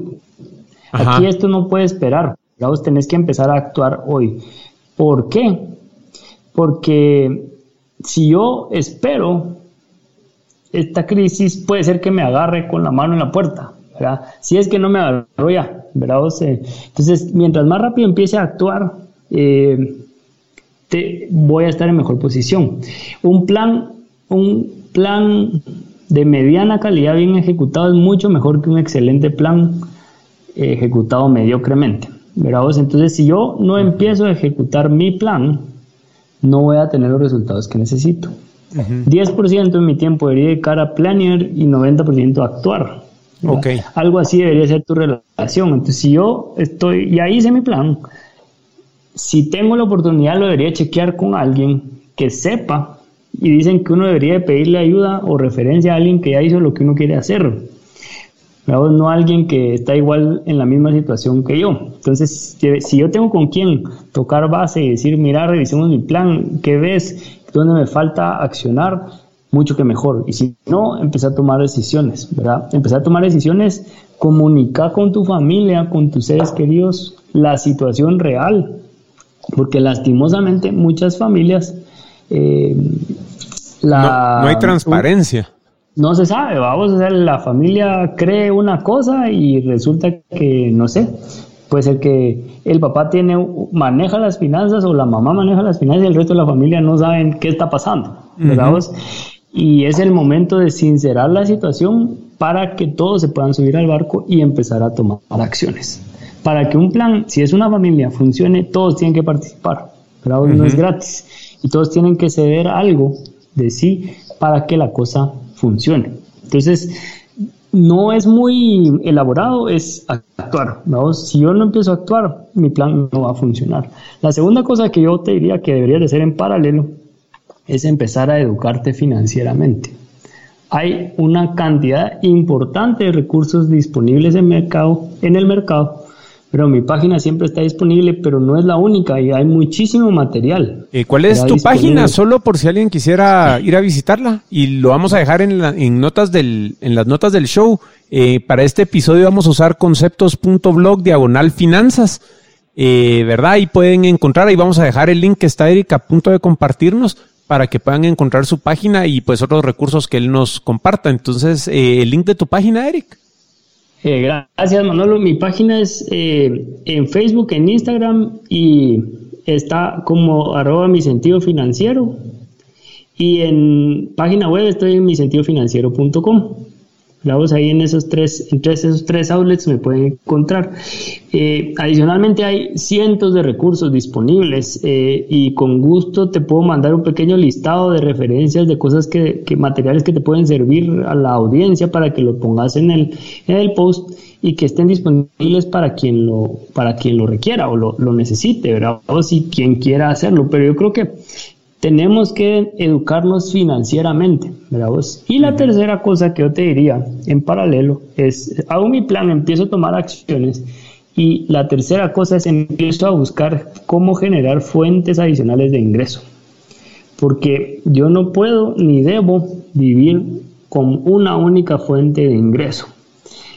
Aquí esto no puede esperar. Vos tenés que empezar a actuar hoy. ¿Por qué? Porque si yo espero esta crisis puede ser que me agarre con la mano en la puerta, ¿verdad? Si es que no me agarro ya, ¿verdad? entonces, mientras más rápido empiece a actuar, eh, te, voy a estar en mejor posición. Un plan, un plan de mediana calidad bien ejecutado es mucho mejor que un excelente plan ejecutado mediocremente. ¿Verdad? Entonces, si yo no empiezo a ejecutar mi plan, no voy a tener los resultados que necesito. 10% de mi tiempo debería dedicar a planear y 90% a actuar. Okay. Algo así debería ser tu relación. Entonces, si yo estoy, ya hice mi plan, si tengo la oportunidad lo debería chequear con alguien que sepa y dicen que uno debería pedirle ayuda o referencia a alguien que ya hizo lo que uno quiere hacer. No a alguien que está igual en la misma situación que yo. Entonces, si yo tengo con quién tocar base y decir, mira, revisemos mi plan, ¿qué ves? donde me falta accionar, mucho que mejor. Y si no, empezar a tomar decisiones, ¿verdad? Empezar a tomar decisiones, comunicar con tu familia, con tus seres queridos, la situación real. Porque lastimosamente muchas familias... Eh, la, no, hay transparencia. No se sabe, vamos, a hacer la familia cree una cosa y resulta que, no sé, Puede ser que el papá tiene, maneja las finanzas o la mamá maneja las finanzas y el resto de la familia no saben qué está pasando. Y es el momento de sincerar la situación para que todos se puedan subir al barco y empezar a tomar acciones. Para que un plan, si es una familia, funcione, todos tienen que participar. ¿verdad? No es gratis. Y todos tienen que ceder algo de sí para que la cosa funcione. Entonces, no es muy elaborado, es actuar. Si yo no empiezo a actuar, mi plan no va a funcionar. La segunda cosa que yo te diría que deberías de hacer en paralelo es empezar a educarte financieramente. Hay una cantidad importante de recursos disponibles en el mercado pero mi página siempre está disponible, pero no es la única y hay muchísimo material. Eh, ¿Cuál es tu página? Solo por si alguien quisiera ir a visitarla y lo vamos a dejar en, en notas del, en las notas del show. Eh, para este episodio vamos a usar conceptos.blog diagonal finanzas, eh, ¿verdad? Ahí pueden encontrar, ahí vamos a dejar el link que está Eric a punto de compartirnos para que puedan encontrar su página y pues otros recursos que él nos comparta. Entonces, el link de tu página, Eric. Eh, gracias, Manolo. Mi página es eh, en Facebook, en Instagram y está como arroba mi sentido financiero. Y en página web estoy en misentidofinanciero.com. Vamos ahí en esos tres, entre esos tres outlets me pueden encontrar. Eh, adicionalmente hay cientos de recursos disponibles eh, y con gusto te puedo mandar un pequeño listado de referencias de cosas que, materiales que te pueden servir a la audiencia para que lo pongas en el, en el post y que estén disponibles para quien lo, para quien lo requiera o lo, lo necesite, ¿verdad? O si quien quiera hacerlo. Pero yo creo que tenemos que educarnos financieramente, ¿verdad Y la tercera cosa que yo te diría en paralelo es, hago mi plan, empiezo a tomar acciones y la tercera cosa es empiezo a buscar cómo generar fuentes adicionales de ingreso. Porque yo no puedo ni debo vivir con una única fuente de ingreso.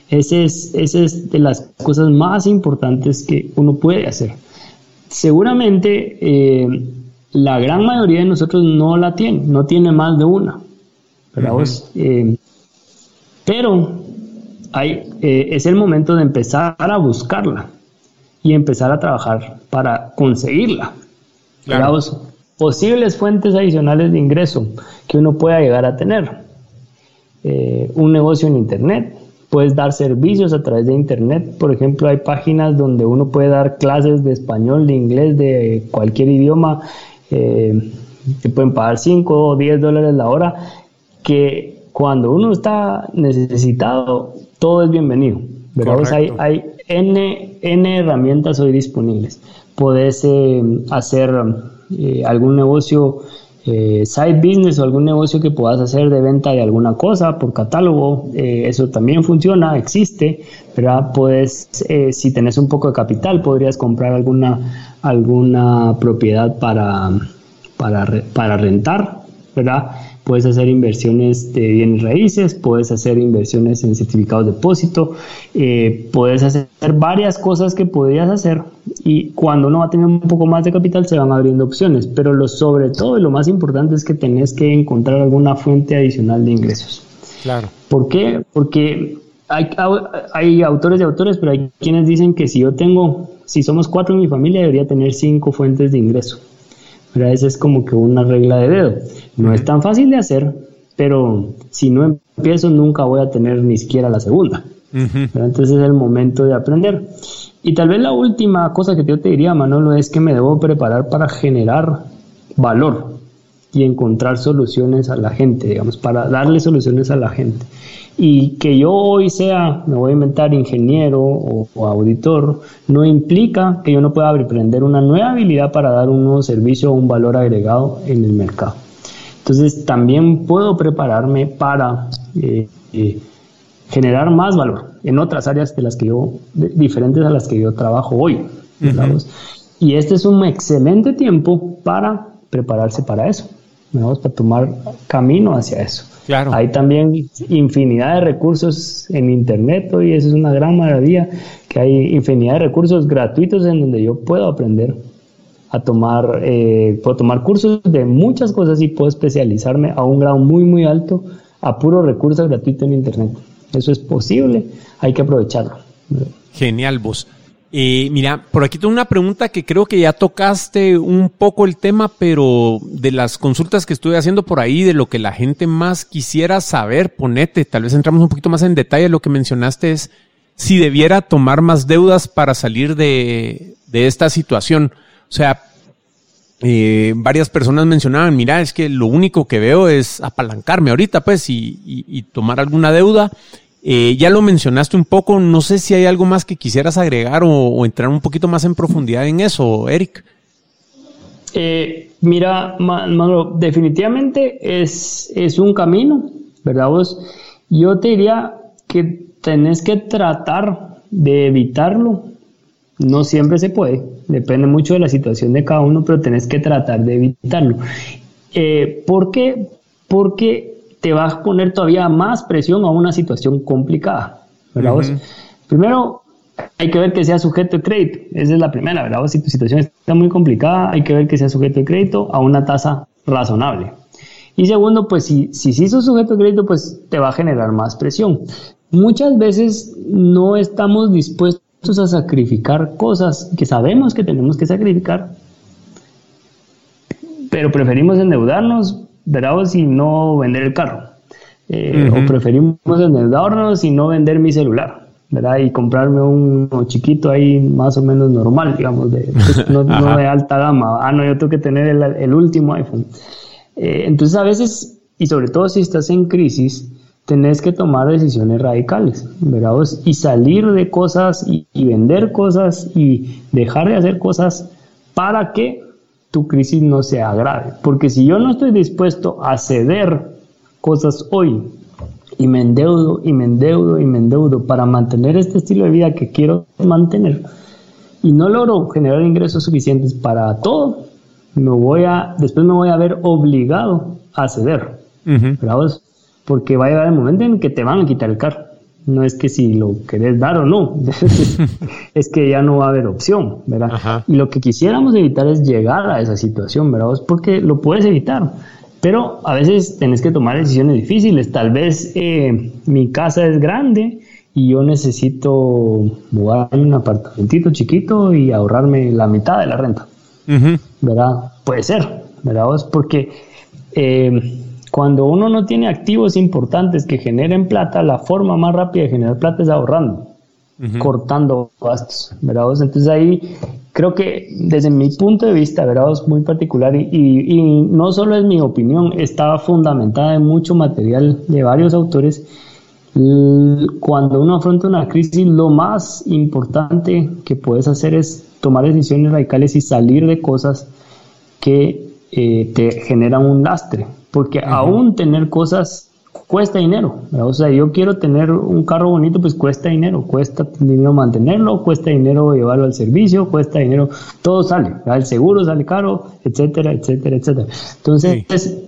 Esa es, ese es de las cosas más importantes que uno puede hacer. Seguramente eh, la gran mayoría de nosotros no la tiene, no tiene más de una. Eh, pero hay, eh, es el momento de empezar a buscarla y empezar a trabajar para conseguirla. Posibles fuentes adicionales de ingreso que uno pueda llegar a tener. Eh, un negocio en Internet, puedes dar servicios a través de Internet. Por ejemplo, hay páginas donde uno puede dar clases de español, de inglés, de cualquier idioma eh, te pueden pagar 5 o 10 dólares la hora, que cuando uno está necesitado, todo es bienvenido. Hay, hay N, N, herramientas hoy disponibles. Puedes eh, hacer eh, algún negocio, eh, side business o algún negocio que puedas hacer de venta de alguna cosa por catálogo. eso también funciona, existe. ¿Verdad? Puedes, si tenés un poco de capital, podrías comprar alguna alguna propiedad para, para, para rentar, ¿verdad? Puedes hacer inversiones de bienes raíces, puedes hacer inversiones en certificados de depósito, eh, puedes hacer varias cosas que podrías hacer y cuando uno va a tener un poco más de capital se van abriendo opciones, pero lo sobre todo y lo más importante es que tenés que encontrar alguna fuente adicional de ingresos. Claro. ¿Por qué? Porque hay, hay autores y autores, pero hay quienes dicen que si yo tengo si somos cuatro en mi familia, debería tener cinco fuentes de ingreso. Pero esa es como que una regla de dedo. No es tan fácil de hacer, pero si no empiezo, nunca voy a tener ni siquiera la segunda. Entonces es el momento de aprender. Y tal vez la última cosa que yo te diría, Manolo, es que me debo preparar para generar valor y encontrar soluciones a la gente, digamos, para darle soluciones a la gente. Y que yo hoy sea, me voy a inventar ingeniero o, auditor, no implica que yo no pueda aprender una nueva habilidad para dar un nuevo servicio o un valor agregado en el mercado. Entonces también puedo prepararme para eh, eh, generar más valor en otras áreas de las que yo, diferentes a las que yo trabajo hoy. Y este es un excelente tiempo para prepararse para eso. Vamos para tomar camino hacia eso. Claro. Hay también infinidad de recursos en Internet hoy, eso es una gran maravilla, que hay infinidad de recursos gratuitos en donde yo puedo aprender a tomar, eh, puedo tomar cursos de muchas cosas y puedo especializarme a un grado muy, muy alto a puro recurso gratuito en Internet. Eso es posible, hay que aprovecharlo. Genial, vos. Eh, mira, por aquí tengo una pregunta que creo que ya tocaste un poco el tema, pero de las consultas que estuve haciendo por ahí, de lo que la gente más quisiera saber, ponete, tal vez entramos un poquito más en detalle, lo que mencionaste es si debiera tomar más deudas para salir de, esta situación. O sea, eh, varias personas mencionaban, mira, es que lo único que veo es apalancarme ahorita, pues, y tomar alguna deuda eh, ya lo mencionaste un poco, no sé si hay algo más que quisieras agregar o, entrar un poquito más en profundidad en eso, Eric. Eh, mira, definitivamente es, es un camino, ¿verdad vos? Yo te diría que tenés que tratar de evitarlo. No siempre se puede, depende mucho de la situación de cada uno, pero tenés que tratar de evitarlo. Eh, ¿Por qué? Porque te va a poner todavía más presión a una situación complicada. ¿verdad Primero, hay que ver que sea sujeto de crédito. Esa es la primera, ¿verdad? Si tu situación está muy complicada, hay que ver que sea sujeto de crédito a una tasa razonable. Y segundo, pues si, si sí sos sujeto de crédito, pues te va a generar más presión. Muchas veces no estamos dispuestos a sacrificar cosas que sabemos que tenemos que sacrificar, pero preferimos endeudarnos ¿verdad? Y no vender el carro. Eh, o preferimos endeudarnos y no vender mi celular, ¿verdad? Y comprarme un, chiquito ahí más o menos normal, digamos, de, pues, no, de alta gama. Ah, no, yo tengo que tener el, último iPhone. Eh, entonces a veces, y sobre todo si estás en crisis, tenés que tomar decisiones radicales, ¿verdad? Y salir de cosas y, y vender cosas y dejar de hacer cosas para que tu crisis no se agrave. Porque si yo no estoy dispuesto a ceder cosas hoy y me endeudo y me endeudo y me endeudo para mantener este estilo de vida que quiero mantener y no logro generar ingresos suficientes para todo, me voy a, después me voy a ver obligado a ceder. Porque va a llegar el momento en que te van a quitar el carro. No es que si lo querés dar o no, es que ya no va a haber opción, ¿verdad? Y lo que quisiéramos evitar es llegar a esa situación, ¿verdad? Porque lo puedes evitar, pero a veces tenés que tomar decisiones difíciles. Tal vez eh, mi casa es grande y yo necesito mudarme un apartamentito chiquito y ahorrarme la mitad de la renta, ¿verdad? Puede ser, ¿verdad? Porque... Eh, cuando uno no tiene activos importantes que generen plata, la forma más rápida de generar plata es ahorrando, cortando gastos, ¿verdad? Entonces ahí creo que desde mi punto de vista, ¿verdad? Es muy particular y, y, no solo es mi opinión, está fundamentada en mucho material de varios autores. Cuando uno afronta una crisis, lo más importante que puedes hacer es tomar decisiones radicales y salir de cosas que eh, te generan un lastre, porque aún tener cosas cuesta dinero. O sea, yo quiero tener un carro bonito, pues cuesta dinero, cuesta dinero mantenerlo, cuesta dinero llevarlo al servicio, cuesta dinero, todo sale, el seguro sale caro, etcétera, etcétera, etcétera. Entonces,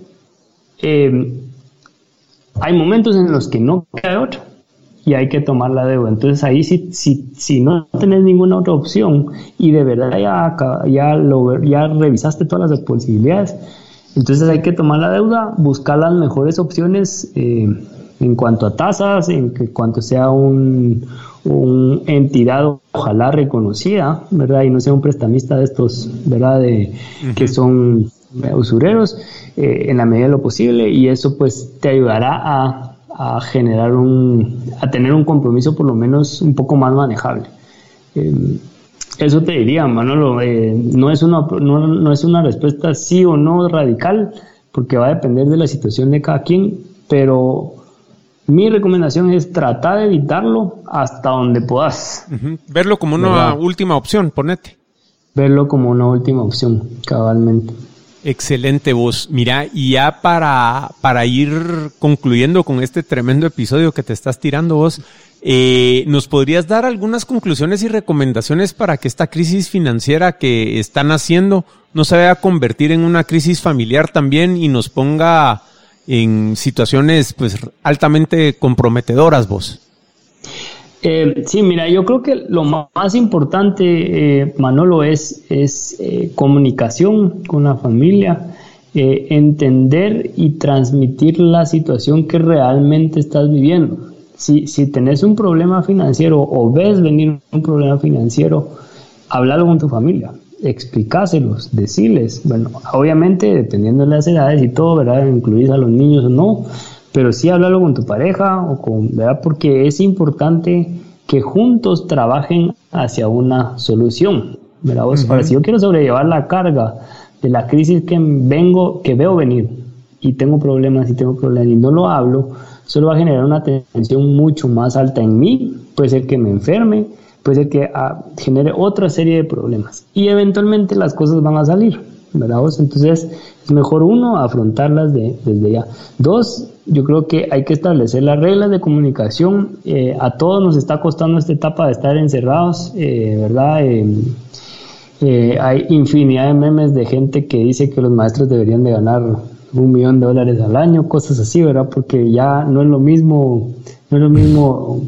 eh, hay momentos en los que no queda otra y hay que tomar la deuda. Entonces ahí si, si, si no tenés ninguna otra opción y de verdad ya, ya, lo, ya revisaste todas las posibilidades, entonces hay que tomar la deuda, buscar las mejores opciones eh, en cuanto a tasas, en cuanto sea un, un, entidad ojalá reconocida, ¿verdad? Y no sea un prestamista de estos, ¿verdad? De, Que son usureros eh, en la medida de lo posible y eso pues te ayudará a a generar un, a tener un compromiso por lo menos un poco más manejable. Eh, eso te diría, Manolo, eh, no, es una, no, no, es una respuesta sí o no radical, porque va a depender de la situación de cada quien, pero mi recomendación es tratar de evitarlo hasta donde puedas. Verlo como una última opción, ponete. Verlo como una última opción, cabalmente. Excelente voz. Mira, y ya para, para ir concluyendo con este tremendo episodio que te estás tirando vos, eh, ¿nos podrías dar algunas conclusiones y recomendaciones para que esta crisis financiera que están haciendo no se vaya a convertir en una crisis familiar también y nos ponga en situaciones pues altamente comprometedoras vos? Eh, sí, mira, yo creo que lo más importante, eh, Manolo, es, eh, comunicación con la familia, entender y transmitir la situación que realmente estás viviendo. Si, si tenés un problema financiero o ves venir un problema financiero, háblalo con tu familia, explicáselos, decirles, bueno, obviamente dependiendo de las edades y todo, ¿verdad? Incluís a los niños o no, pero sí háblalo con tu pareja o con, ¿verdad? Porque es importante que juntos trabajen hacia una solución, ¿verdad? Ahora, si yo quiero sobrellevar la carga de la crisis que vengo, que veo venir y tengo problemas y tengo problemas y no lo hablo, solo va a generar una tensión mucho más alta en mí, puede ser que me enferme, puede ser que ah, genere otra serie de problemas y eventualmente las cosas van a salir, ¿verdad? Entonces es mejor uno afrontarlas desde ya. Dos, yo creo que hay que establecer las reglas de comunicación. Eh, a todos nos está costando esta etapa de estar encerrados, eh, ¿verdad? Eh, hay infinidad de memes de gente que dice que los maestros deberían de ganar un millón de dólares al año, cosas así, ¿verdad? Porque ya no es lo mismo, no es lo mismo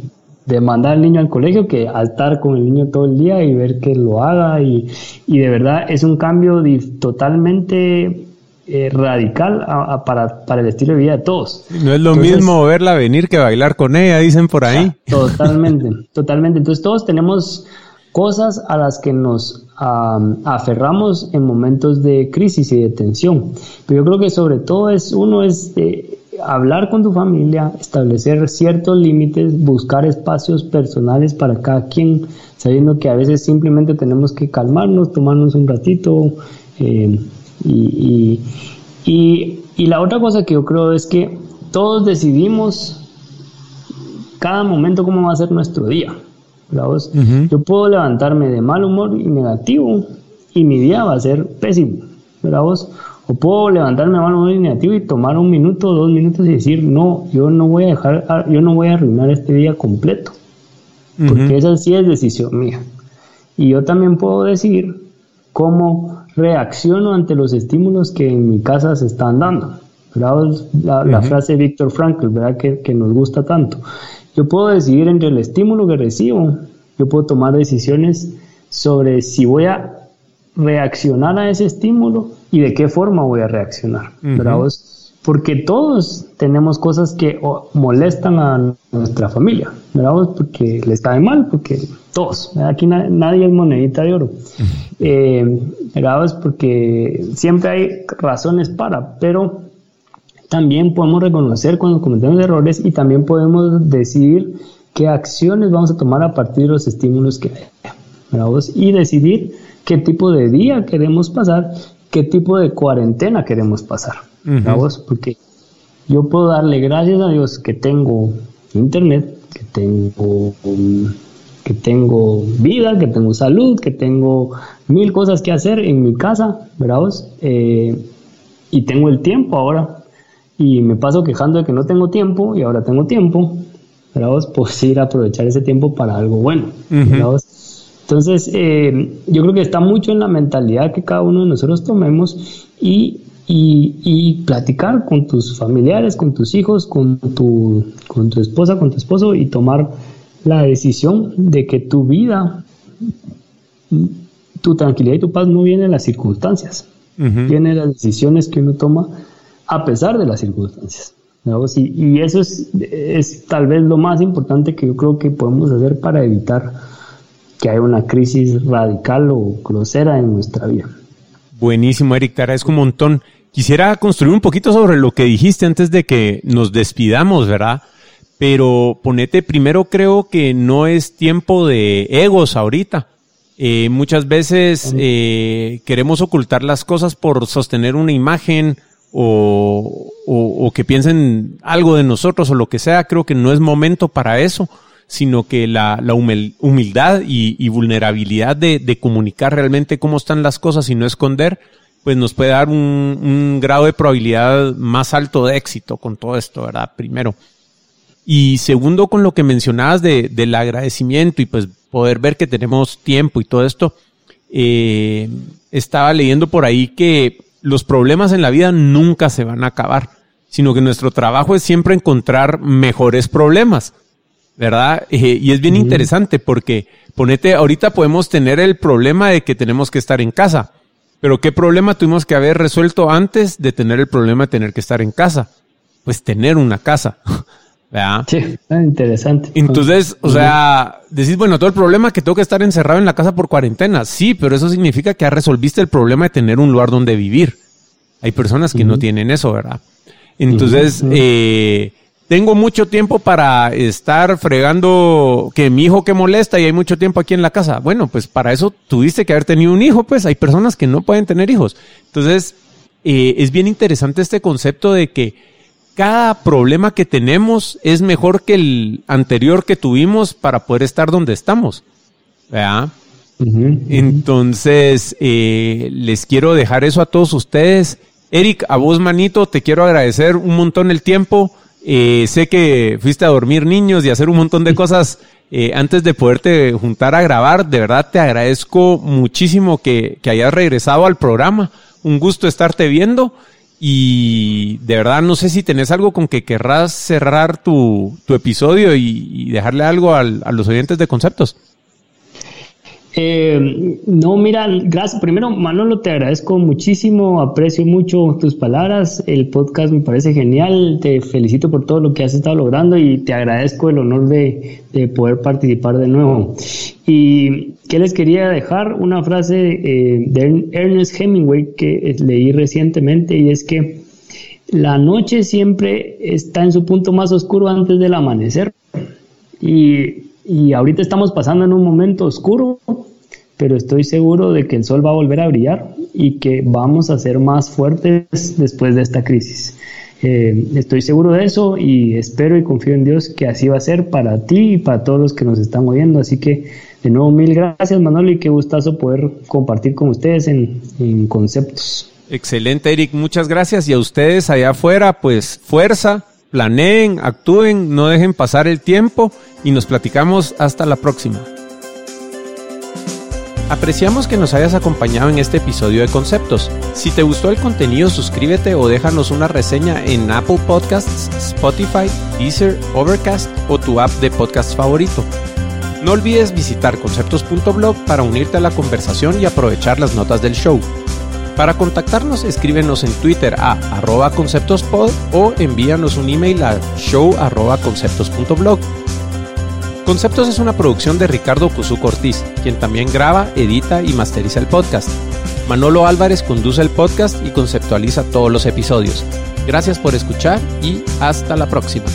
de mandar al niño al colegio que al estar con el niño todo el día y ver que lo haga y, y de verdad es un cambio totalmente eh, radical para, para, el estilo de vida de todos. No es lo mismo verla venir que bailar con ella, dicen por ahí. Totalmente, totalmente. Entonces todos tenemos cosas a las que nos aferramos en momentos de crisis y de tensión. Pero yo creo que sobre todo es uno es hablar con tu familia, establecer ciertos límites, buscar espacios personales para cada quien, sabiendo que a veces simplemente tenemos que calmarnos, tomarnos un ratito. Eh, y, la otra cosa que yo creo es que todos decidimos cada momento cómo va a ser nuestro día. Yo puedo levantarme de mal humor y negativo y mi día va a ser pésimo. ¿verdad vos? O puedo levantarme a mano negativo y tomar un minuto, dos minutos y decir, no, yo no voy a dejar, yo no voy a arruinar este día completo. Porque esa sí es decisión mía. Y yo también puedo decir cómo reacciono ante los estímulos que en mi casa se están dando. La, la frase de Víctor Frankl, ¿verdad? Que, que nos gusta tanto. Yo puedo decidir entre el estímulo que recibo, yo puedo tomar decisiones sobre si voy a reaccionar a ese estímulo y de qué forma voy a reaccionar. Porque todos tenemos cosas que molestan a nuestra familia, ¿verdad? Porque le está de mal, porque todos, aquí nadie es monedita de oro. Eh, Porque siempre hay razones para, pero también podemos reconocer cuando cometemos errores y también podemos decidir qué acciones vamos a tomar a partir de los estímulos que hay. Y decidir qué tipo de día queremos pasar qué tipo de cuarentena queremos pasar. Porque yo puedo darle gracias a Dios que tengo internet, que tengo, que tengo vida, que tengo salud, que tengo mil cosas que hacer en mi casa, ¿verdad? Eh, y tengo el tiempo ahora. Y me paso quejando de que no tengo tiempo y ahora tengo tiempo. ¿verdad? Pues ir a aprovechar ese tiempo para algo bueno. Entonces, eh, yo creo que está mucho en la mentalidad que cada uno de nosotros tomemos y, y, platicar con tus familiares, con tus hijos, con tu, con tu esposa, con tu esposo y tomar la decisión de que tu vida, tu tranquilidad y tu paz no vienen de las circunstancias, vienen de las decisiones que uno toma a pesar de las circunstancias. Y, y, eso es, es tal vez lo más importante que yo creo que podemos hacer para evitar que haya una crisis radical o grosera en nuestra vida. Buenísimo, Eric, te agradezco un montón. Quisiera construir un poquito sobre lo que dijiste antes de que nos despidamos, ¿verdad? Pero ponete primero, creo que no es tiempo de egos ahorita. Eh, muchas veces eh, queremos ocultar las cosas por sostener una imagen o, o que piensen algo de nosotros o lo que sea. Creo que no es momento para eso sino que la, humildad y, vulnerabilidad de, comunicar realmente cómo están las cosas y no esconder, pues nos puede dar un, grado de probabilidad más alto de éxito con todo esto, ¿verdad? Primero. Y segundo, con lo que mencionabas de, del agradecimiento y pues poder ver que tenemos tiempo y todo esto, eh, estaba leyendo por ahí que los problemas en la vida nunca se van a acabar, sino que nuestro trabajo es siempre encontrar mejores problemas. ¿verdad? Eh, y es bien interesante porque, ponete, ahorita podemos tener el problema de que tenemos que estar en casa, pero ¿qué problema tuvimos que haber resuelto antes de tener el problema de tener que estar en casa? Pues tener una casa. ¿verdad? Sí, interesante. Entonces, o sea, decís, bueno, todo el problema que tengo que estar encerrado en la casa por cuarentena. Sí, pero eso significa que ya resolviste el problema de tener un lugar donde vivir. Hay personas que no tienen eso, ¿verdad? Entonces, eh, tengo mucho tiempo para estar fregando que mi hijo que molesta y hay mucho tiempo aquí en la casa. Bueno, pues para eso tuviste que haber tenido un hijo, pues hay personas que no pueden tener hijos. Entonces, eh, es bien interesante este concepto de que cada problema que tenemos es mejor que el anterior que tuvimos para poder estar donde estamos. ¿Verdad? Entonces, eh, les quiero dejar eso a todos ustedes. Eric, a vos, manito, te quiero agradecer un montón el tiempo. Eh, sé que fuiste a dormir niños y hacer un montón de cosas eh, antes de poderte juntar a grabar. De verdad te agradezco muchísimo que, hayas regresado al programa. Un gusto estarte viendo. Y de verdad no sé si tenés algo con que querrás cerrar tu, episodio y, dejarle algo a los oyentes de conceptos. Eh, no, mira, gracias. Primero, Manolo, te agradezco muchísimo, aprecio mucho tus palabras. El podcast me parece genial. Te felicito por todo lo que has estado logrando y te agradezco el honor de, poder participar de nuevo. Y qué les quería dejar una frase eh, de Ernest Hemingway que leí recientemente y es que la noche siempre está en su punto más oscuro antes del amanecer. Y y ahorita estamos pasando en un momento oscuro, pero estoy seguro de que el sol va a volver a brillar y que vamos a ser más fuertes después de esta crisis. Eh, estoy seguro de eso y espero y confío en Dios que así va a ser para ti y para todos los que nos están oyendo. Así que De nuevo, mil gracias Manolo y qué gustazo poder compartir con ustedes en, en conceptos. Excelente, Eric. Muchas gracias. Y a ustedes allá afuera, pues fuerza, planeen, actúen, no dejen pasar el tiempo y nos platicamos hasta la próxima. Apreciamos que nos hayas acompañado en este episodio de Conceptos. Si te gustó el contenido, suscríbete o déjanos una reseña en Apple Podcasts, Spotify, Deezer, Overcast o tu app de podcast favorito. No olvides visitar conceptos.blog para unirte a la conversación y aprovechar las notas del show. Para contactarnos, escríbenos en Twitter a conceptospod o envíanos un email a show conceptos.blog. Conceptos es una producción de Ricardo Cuzuco Ortiz, quien también graba, edita y masteriza el podcast. Manolo Álvarez conduce el podcast y conceptualiza todos los episodios. Gracias por escuchar y hasta la próxima.